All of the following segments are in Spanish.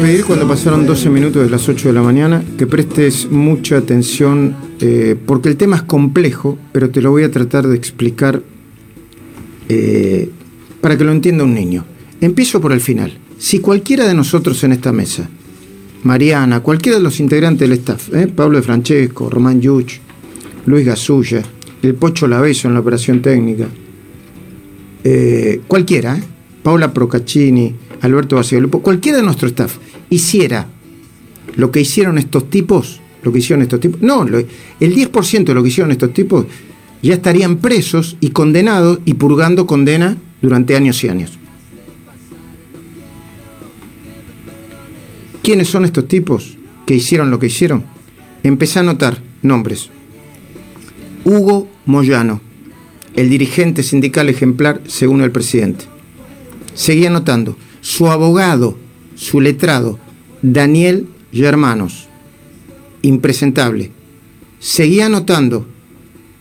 pedir cuando pasaron 12 minutos de las 8 de la mañana que prestes mucha atención eh, porque el tema es complejo, pero te lo voy a tratar de explicar eh, para que lo entienda un niño. Empiezo por el final. Si cualquiera de nosotros en esta mesa, Mariana, cualquiera de los integrantes del staff, eh, Pablo de Francesco, Román Yuch, Luis Gasulla, el Pocho Laveso en la operación técnica, cualquiera, Paula Procaccini, Alberto Bacigalupo, cualquiera de nuestro staff hiciera lo que hicieron estos tipos, lo que hicieron estos tipos, no, el 10% de lo que hicieron estos tipos ya estarían presos y condenados y purgando condena durante años y años. ¿Quiénes son estos tipos que hicieron lo que hicieron? Empecé a anotar nombres. Hugo Moyano, el dirigente sindical ejemplar según el presidente. Seguía anotando su abogado, su letrado, Daniel Germanos, impresentable. Seguía anotando,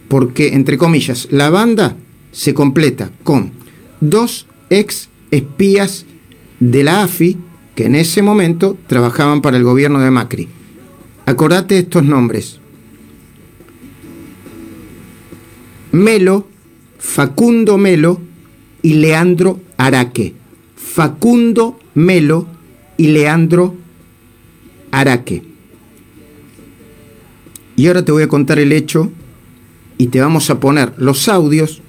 porque, entre comillas, la banda se completa con dos ex espías de la AFI que en ese momento trabajaban para el gobierno de Macri. Acordate estos nombres. Melo, Facundo Melo y Leandro Araque. Facundo Melo y Leandro Araque. Y ahora te voy a contar el hecho y te vamos a poner los audios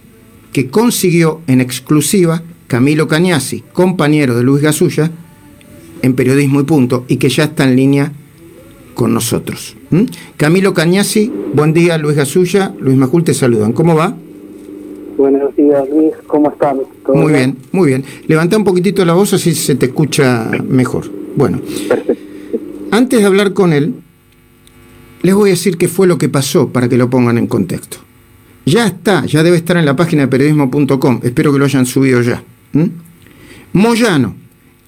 que consiguió en exclusiva Camilo Cañasi, compañero de Luis Gasulla, en Periodismo y Punto, y que ya está en línea con nosotros. Camilo Cañasi, buen día, Luis Gasulla, Luis Majul te saludan. ¿Cómo va? Buenos días, Luis. ¿Cómo están? Muy bien? muy bien. Levanta un poquitito la voz así se te escucha mejor. Bueno. Perfecto. Antes de hablar con él, les voy a decir qué fue lo que pasó para que lo pongan en contexto. Ya está, ya debe estar en la página de periodismo.com. Espero que lo hayan subido ya. Moyano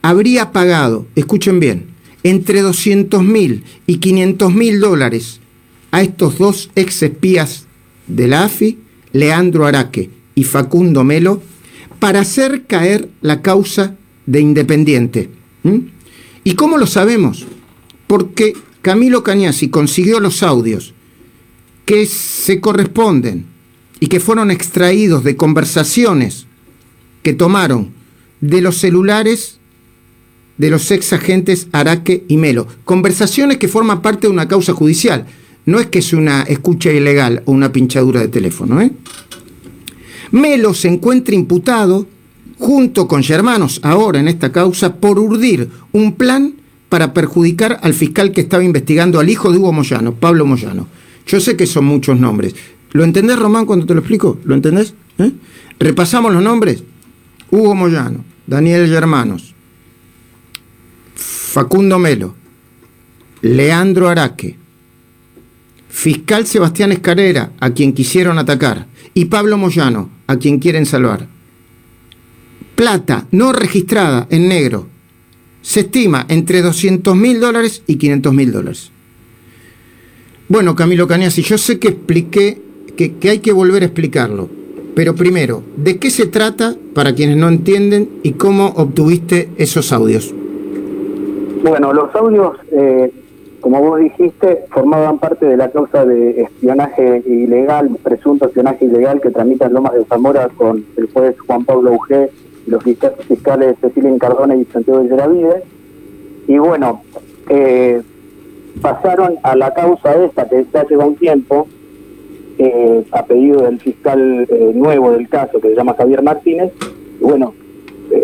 habría pagado, escuchen bien, entre 200 mil y 500 mil dólares a estos dos ex espías de la AFI, Leandro Araque y Facundo Melo para hacer caer la causa de Independiente. ¿Y cómo lo sabemos? Porque Camilo Cañasi consiguió los audios que se corresponden y que fueron extraídos de conversaciones que tomaron de los celulares de los ex agentes Araque y Melo. Conversaciones que forman parte de una causa judicial. No es que es una escucha ilegal o una pinchadura de teléfono. ¿eh? Melo se encuentra imputado junto con Germanos ahora en esta causa por urdir un plan para perjudicar al fiscal que estaba investigando al hijo de Hugo Moyano, Pablo Moyano. Yo sé que son muchos nombres. ¿Lo entendés, Román, cuando te lo explico? ¿Lo entendés? ¿Eh? Repasamos los nombres. Hugo Moyano, Daniel Germanos, Facundo Melo, Leandro Araque, fiscal Sebastián Escarera, a quien quisieron atacar, y Pablo Moyano, a quien quieren salvar. Plata no registrada en negro se estima entre 200 mil dólares y 500 mil dólares. Bueno, Camilo Cañasi, yo sé que expliqué que, que, hay que volver a explicarlo, pero primero, ¿de qué se trata para quienes no entienden y cómo obtuviste esos audios? Bueno, los audios eh, como vos dijiste, formaban parte de la causa de espionaje ilegal, presunto espionaje ilegal que tramitan Lomas de Zamora con el juez Juan Pablo Ugé los fiscales Cecilia Incardona y Santiago de Geravide. Y bueno, eh, pasaron a la causa esta que ya lleva un tiempo, eh, a pedido del fiscal eh, nuevo del caso, que se llama Javier Martínez, y bueno,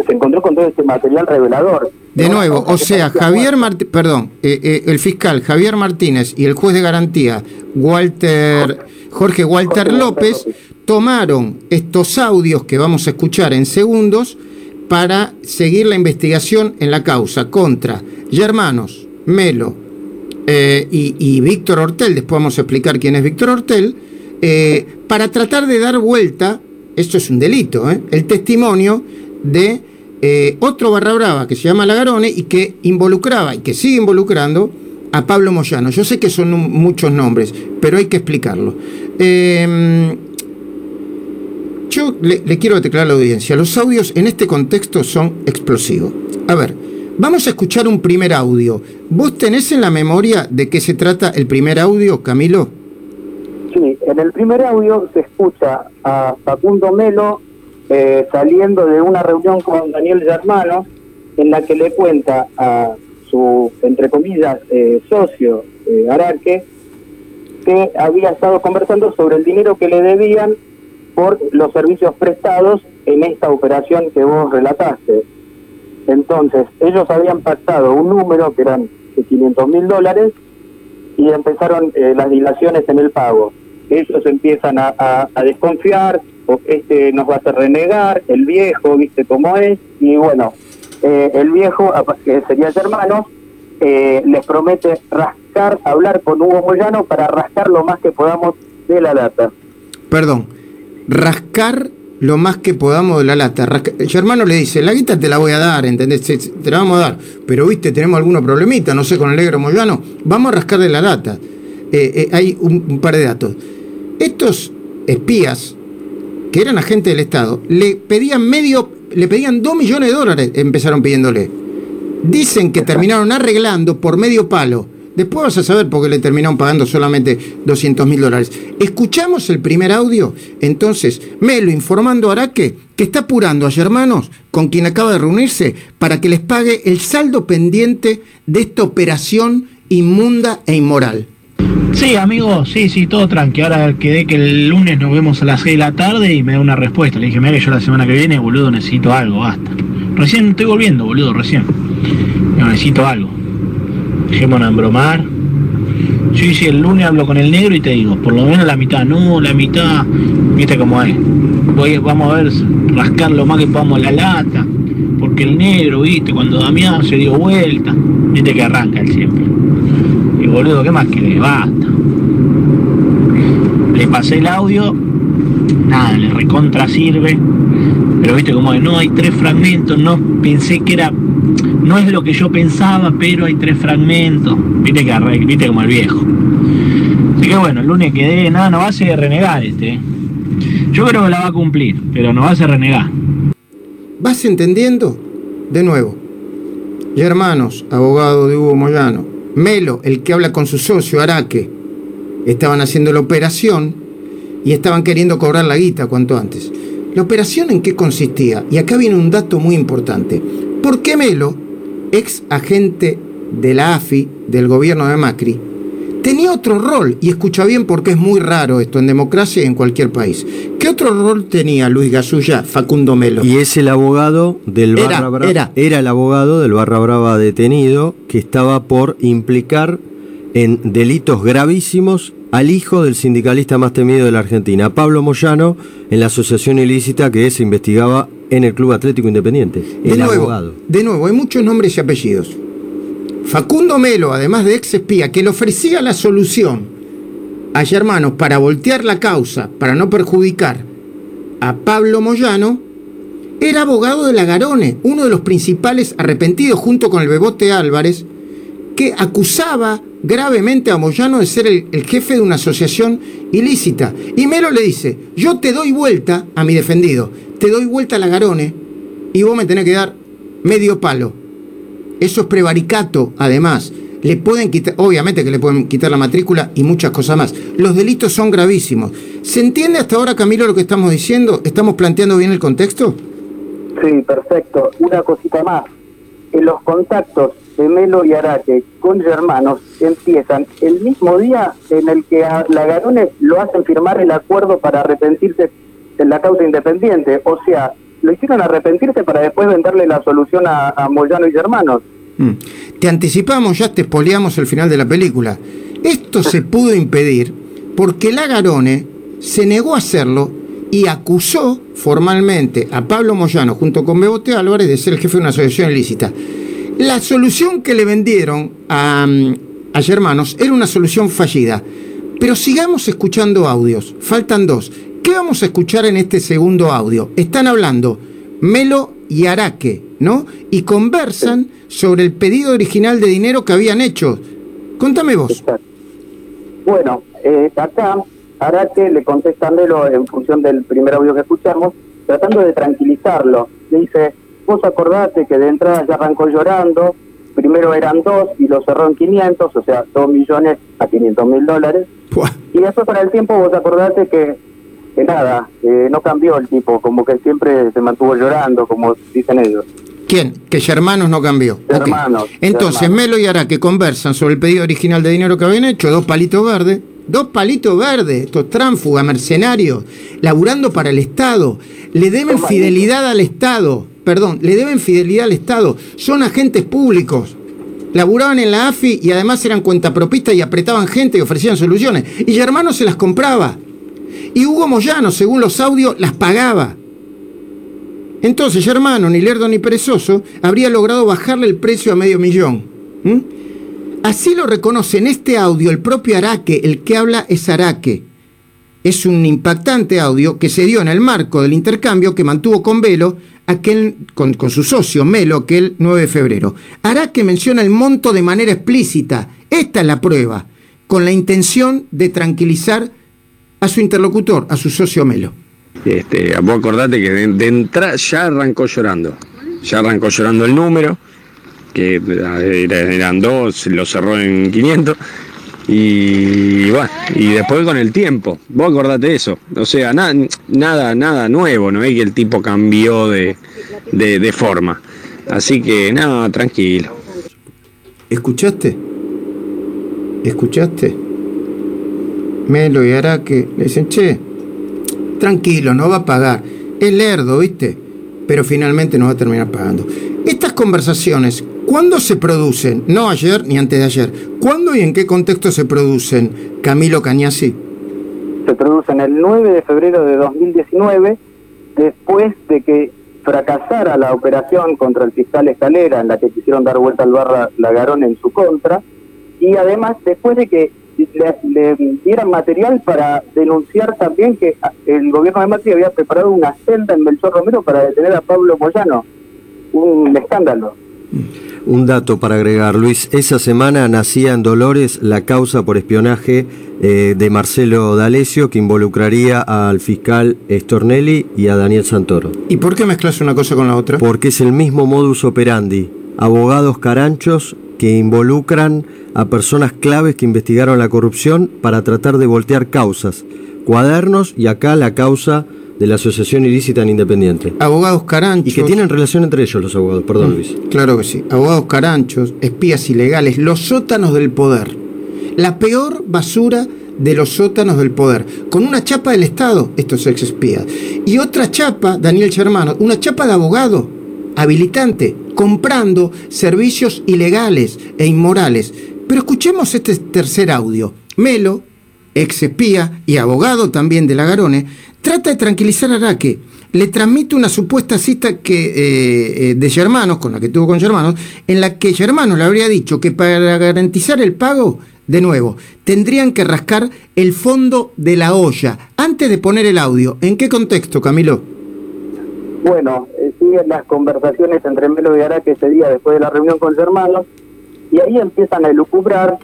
se encontró con todo este material revelador de nuevo, o sea, Javier Martínez, perdón, eh, eh, el fiscal Javier Martínez y el juez de garantía Walter Jorge Walter López tomaron estos audios que vamos a escuchar en segundos para seguir la investigación en la causa contra Germanos, Melo eh, y, Víctor Hortel, después vamos a explicar quién es Víctor Hortel, para tratar de dar vuelta, esto es un delito, el testimonio de eh, otro barra brava que se llama Lagarone y que involucraba y que sigue involucrando a Pablo Moyano. Yo sé que son muchos nombres, pero hay que explicarlo. Em, yo le, quiero declarar a la audiencia, los audios en este contexto son explosivos. A ver, Vamos a escuchar un primer audio. ¿Vos tenés en la memoria de qué se trata el primer audio, Camilo? Sí, en el primer audio se escucha a Facundo Melo eh, saliendo de una reunión con Daniel Germano en la que le cuenta a su, entre comillas, eh, socio eh, Araque, que había estado conversando sobre el dinero que le debían por los servicios prestados en esta operación que vos relataste. Entonces, ellos habían pactado un número que eran de 500 mil dólares y empezaron eh, las dilaciones en el pago. Ellos empiezan a, desconfiar, este nos va a hacer renegar, el viejo, viste cómo es, y bueno, eh, el viejo, que sería el hermano, eh, les promete rascar, hablar con Hugo Moyano para rascar lo más que podamos de la data. Perdón, rascar lo más que podamos de la lata. hermano le dice, la guita te la voy a dar, ¿entendés? Te la vamos a dar. Pero, viste, tenemos algunos problemitas, no sé, con el negro Moyano. Vamos a rascar de la lata. Eh, hay un, par de datos. Estos espías, que eran agentes del Estado, le pedían medio, le pedían dos millones de dólares, empezaron pidiéndole. Dicen que terminaron arreglando por medio palo Después vas a saber por qué le terminaron pagando solamente 200 mil dólares. Escuchamos el primer audio. Entonces, Melo informando a Araque que está apurando a hermanos con quien acaba de reunirse para que les pague el saldo pendiente de esta operación inmunda e inmoral. Sí, amigo, sí, sí, todo tranqui. Ahora quedé que el lunes nos vemos a las 6 de la tarde y me da una respuesta. Le dije, mira que yo la semana que viene, boludo, necesito algo, basta. Recién estoy volviendo, boludo, recién. necesito algo dejémonos embromar. Sí, sí, el lunes hablo con el negro y te digo, por lo menos la mitad, no, la mitad, viste cómo es. Voy, vamos a ver, rascar lo más que podamos la lata, porque el negro, viste, cuando Damián se dio vuelta, viste que arranca el siempre. Boludo, ¿qué más que Basta. Le pasé el audio, nada, le recontra sirve, pero viste como es, no, hay tres fragmentos, no pensé que era no es lo que yo pensaba, pero hay tres fragmentos. Viste que viste como el viejo. Así que bueno, el lunes quedé, nada, no va a ser renegar este. ¿eh? Yo creo que la va a cumplir, pero no va a ser renegar. ¿Vas entendiendo? De nuevo. Y hermanos, abogado de Hugo Moyano, Melo, el que habla con su socio Araque, estaban haciendo la operación y estaban queriendo cobrar la guita cuanto antes. ¿La operación en qué consistía? Y acá viene un dato muy importante. ¿Por qué Melo ex agente de la AFI, del gobierno de Macri, tenía otro rol, y escucha bien porque es muy raro esto en democracia y en cualquier país. ¿Qué otro rol tenía Luis Gasulla, Facundo Melo? Y es el abogado del Barra Brava. Era. era el abogado del Barra Brava detenido que estaba por implicar en delitos gravísimos al hijo del sindicalista más temido de la Argentina, Pablo Moyano, en la asociación ilícita que se investigaba en el Club Atlético Independiente. De nuevo, de nuevo, hay muchos nombres y apellidos. Facundo Melo, además de ex espía, que le ofrecía la solución a hermanos para voltear la causa, para no perjudicar a Pablo Moyano, era abogado de Lagarone, uno de los principales arrepentidos junto con el Bebote Álvarez, que acusaba gravemente a Moyano de ser el, jefe de una asociación ilícita. Y Melo le dice, yo te doy vuelta a mi defendido, te doy vuelta a la Garone y vos me tenés que dar medio palo. Eso es prevaricato, además. Le pueden quitar, obviamente que le pueden quitar la matrícula y muchas cosas más. Los delitos son gravísimos. ¿Se entiende hasta ahora, Camilo, lo que estamos diciendo? ¿Estamos planteando bien el contexto? Sí, perfecto. Una cosita más. En los contactos de Melo y Araque con hermanos empiezan el mismo día en el que a Lagarones lo hacen firmar el acuerdo para arrepentirse en la causa independiente. O sea, lo hicieron arrepentirse para después venderle la solución a, Moyano y hermanos. Mm. Te anticipamos, ya te espoleamos el final de la película. Esto se pudo impedir porque Lagarone se negó a hacerlo y acusó formalmente a Pablo Moyano junto con Bebote Álvarez de ser el jefe de una asociación ilícita. La solución que le vendieron a, a Germanos era una solución fallida. Pero sigamos escuchando audios. Faltan dos. ¿Qué vamos a escuchar en este segundo audio? Están hablando Melo y Araque, ¿no? Y conversan sobre el pedido original de dinero que habían hecho. Contame vos. Bueno, eh, acá Araque le contesta a Melo en función del primer audio que escuchamos, tratando de tranquilizarlo. Le dice, vos acordate que de entrada ya arrancó llorando, primero eran dos y lo cerró en 500, o sea, 2 millones a 500 mil dólares. Y después con el tiempo vos acordate que, que nada, no cambió el tipo, como que siempre se mantuvo llorando, como dicen ellos. ¿Quién? Que Germanos no cambió. Hermanos. Entonces, Melo y Ara que conversan sobre el pedido original de dinero que habían hecho, dos palitos verdes, dos palitos verdes, estos tránfugas, mercenarios, laburando para el Estado, le deben fidelidad al Estado, perdón, le deben fidelidad al Estado, son agentes públicos. Laburaban en la AFI y además eran cuentapropistas y apretaban gente y ofrecían soluciones. Y Germano se las compraba. Y Hugo Moyano, según los audios, las pagaba. Entonces, Germano, ni lerdo ni perezoso, habría logrado bajarle el precio a medio millón. Así lo reconoce en este audio el propio Araque, el que habla es Araque. Es un impactante audio que se dio en el marco del intercambio que mantuvo con Velo, aquel, con, con su socio Melo, aquel 9 de febrero. Araque menciona el monto de manera explícita. Esta es la prueba, con la intención de tranquilizar a su interlocutor, a su socio Melo. Este, vos acordate que de, entrada ya arrancó llorando. Ya arrancó llorando el número, que eran dos, lo cerró en 500. Y bueno, y después con el tiempo, vos acordate eso. O sea, nada, nada, nada nuevo, no es que el tipo cambió de, de, forma. Así que nada, tranquilo. ¿Escuchaste? ¿Escuchaste? Melo y Araque le dicen, che, tranquilo, no va a pagar. Es lerdo, ¿viste? Pero finalmente no va a terminar pagando. Estas conversaciones, ¿cuándo se producen? No ayer ni antes de ayer. ¿Cuándo y en qué contexto se producen, Camilo Cañasi? Se producen el 9 de febrero de 2019, después de que fracasara la operación contra el fiscal Escalera, en la que quisieron dar vuelta al barra Lagarón en su contra, y además después de que le, dieran material para denunciar también que el gobierno de Macri había preparado una celda en Melchor Romero para detener a Pablo Moyano. Un escándalo. Un dato para agregar, Luis. Esa semana nacía en Dolores la causa por espionaje eh, de Marcelo D'Alessio que involucraría al fiscal Stornelli y a Daniel Santoro. ¿Y por qué mezclas una cosa con la otra? Porque es el mismo modus operandi. Abogados caranchos que involucran a personas claves que investigaron la corrupción para tratar de voltear causas, cuadernos y acá la causa de la Asociación Ilícita en Independiente. Abogados caranchos. Y que tienen relación entre ellos los abogados, perdón mm, Luis. Claro que sí. Abogados caranchos, espías ilegales, los sótanos del poder. La peor basura de los sótanos del poder. Con una chapa del Estado, estos ex espías. Y otra chapa, Daniel Germano, una chapa de abogado, habilitante, comprando servicios ilegales e inmorales pero escuchemos este tercer audio. Melo, ex espía y abogado también de Lagarone, trata de tranquilizar a Araque. Le transmite una supuesta cita que, eh, eh, de Germanos, con la que tuvo con Germanos, en la que Germanos le habría dicho que para garantizar el pago, de nuevo, tendrían que rascar el fondo de la olla antes de poner el audio. ¿En qué contexto, Camilo? Bueno, eh, las conversaciones entre Melo y Araque ese día después de la reunión con Germanos y ahí empiezan a elucubrar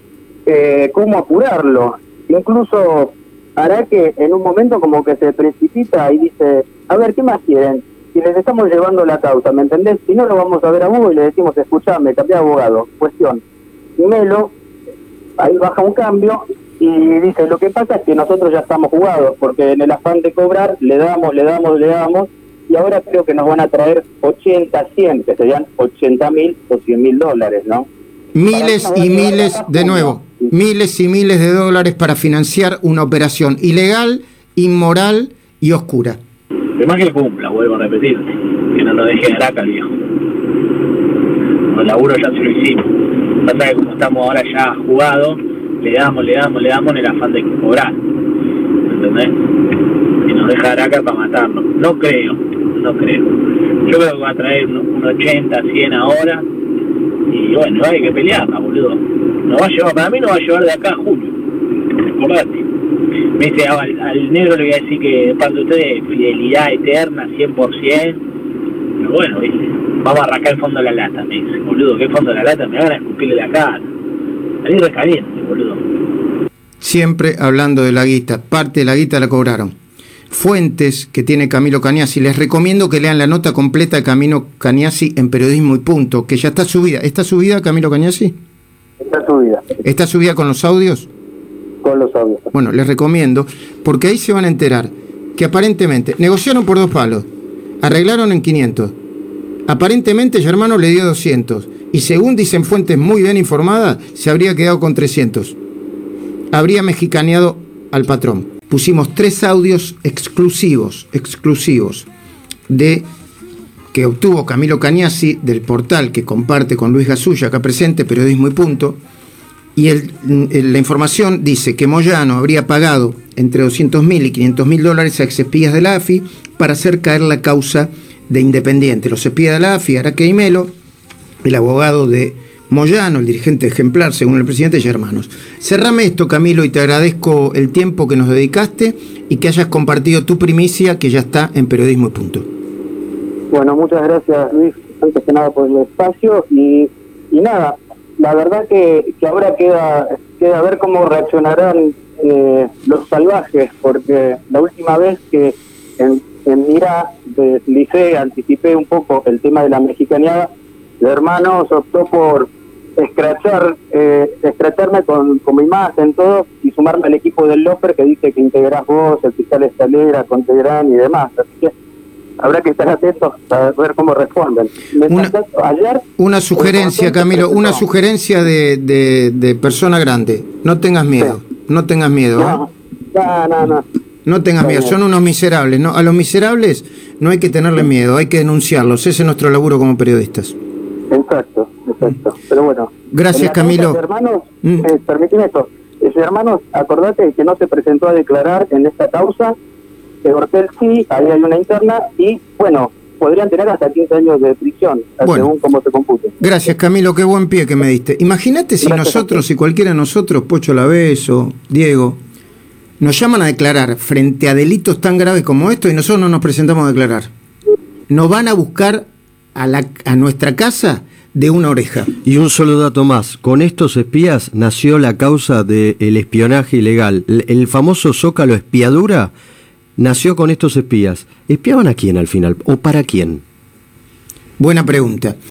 eh, cómo apurarlo. Incluso hará que en un momento como que se precipita y dice, a ver, ¿qué más quieren? Si les estamos llevando la causa, ¿me entendés? Si no, lo vamos a ver a Hugo y le decimos, escuchame, cambié de abogado. Cuestión. Melo, ahí baja un cambio y dice, lo que pasa es que nosotros ya estamos jugados, porque en el afán de cobrar le damos, le damos, le damos, y ahora creo que nos van a traer 80, 100, que serían 80 mil o 100 mil dólares, ¿no? miles y miles, de nuevo, miles y miles de dólares para financiar una operación ilegal, inmoral y oscura. Además que cumpla, vuelvo a repetir, que no lo deje de araca viejo. El laburo ya se lo hicimos. Pasa que como estamos ahora ya jugados, le damos, le damos, le damos en el afán de cobrar. ¿Entendés? Y nos deja araca para matarnos. No creo, no creo. Yo creo que va a traer un 80, 100 ahora y bueno, hay que pelearla, boludo. No va a llevar, para mí no va a llevar de acá a junio. Acordate. Me dice, al, negro le voy a decir que parte de ustedes fidelidad eterna, 100%. Pero bueno, ¿viste? vamos a arrancar el fondo de la lata, me dice. Boludo, ¿qué fondo de la lata? Me van a escupirle la cara. Salí recaliente, boludo. Siempre hablando de la guita. Parte de la guita la cobraron. Fuentes que tiene Camilo Cañasi. Les recomiendo que lean la nota completa de Camilo Cañasi en Periodismo y Punto, que ya está subida. ¿Está subida, Camilo Cañasi? Está subida. ¿Está subida con los audios? Con los audios. Bueno, les recomiendo, porque ahí se van a enterar que aparentemente negociaron por dos palos, arreglaron en 500. Aparentemente Germano le dio 200 y según dicen fuentes muy bien informadas, se habría quedado con 300. Habría mexicaneado al patrón. Pusimos tres audios exclusivos, exclusivos, de que obtuvo Camilo Cañasi del portal que comparte con Luis Gasulla, acá presente, Periodismo y Punto, y la información dice que Moyano habría pagado entre 200 mil y 500 mil dólares a expías de la AFI para hacer caer la causa de Independiente. Los espías de la AFI, Araque y el abogado de Moyano, el dirigente ejemplar, según el presidente Germanos. Cerrame esto, Camilo, y te agradezco el tiempo que nos dedicaste y que hayas compartido tu primicia, que ya está en Periodismo y Punto. Bueno, muchas gracias, Luis, antes que nada por el espacio. Y, y nada, la verdad que, ahora queda, queda ver cómo reaccionarán eh, los salvajes, porque la última vez que en, en Mira de anticipé un poco el tema de la mexicaneada, de hermanos optó por escrachar, eh, escracharme con, con mi imagen, todo, y sumarme al equipo del Loper que dice que integrás vos, el fiscal Estalera, Contegrán y demás. Así que habrá que estar atentos a ver cómo responden. Una, ayer, una sugerencia, Camilo, una sugerencia de, de, persona grande. No tengas miedo, no tengas miedo. No, ¿eh? no, no. No tengas miedo, son unos miserables. ¿no? A los miserables no hay que tenerle miedo, hay que denunciarlos. Ese es nuestro laburo como periodistas. Exacto, exacto. Pero bueno. Gracias, Camilo. Hermanos, mm. eh, permíteme esto. hermanos, acordate que no se presentó a declarar en esta causa. Que Hortel sí, ahí hay una interna y, bueno, podrían tener hasta 15 años de prisión, según cómo se compute. Gracias, Camilo, qué buen pie que me diste. Imagínate si nosotros, si cualquiera de nosotros, Pocho Laveso, Diego, nos llaman a declarar frente a delitos tan graves como estos y nosotros no nos presentamos a declarar. Nos van a buscar a, la, a nuestra casa de una oreja. Y un solo dato más, con estos espías nació la causa del espionaje ilegal. El, famoso Zócalo espiadura nació con estos espías. ¿Espiaban a quién al final? ¿O para quién? Buena pregunta.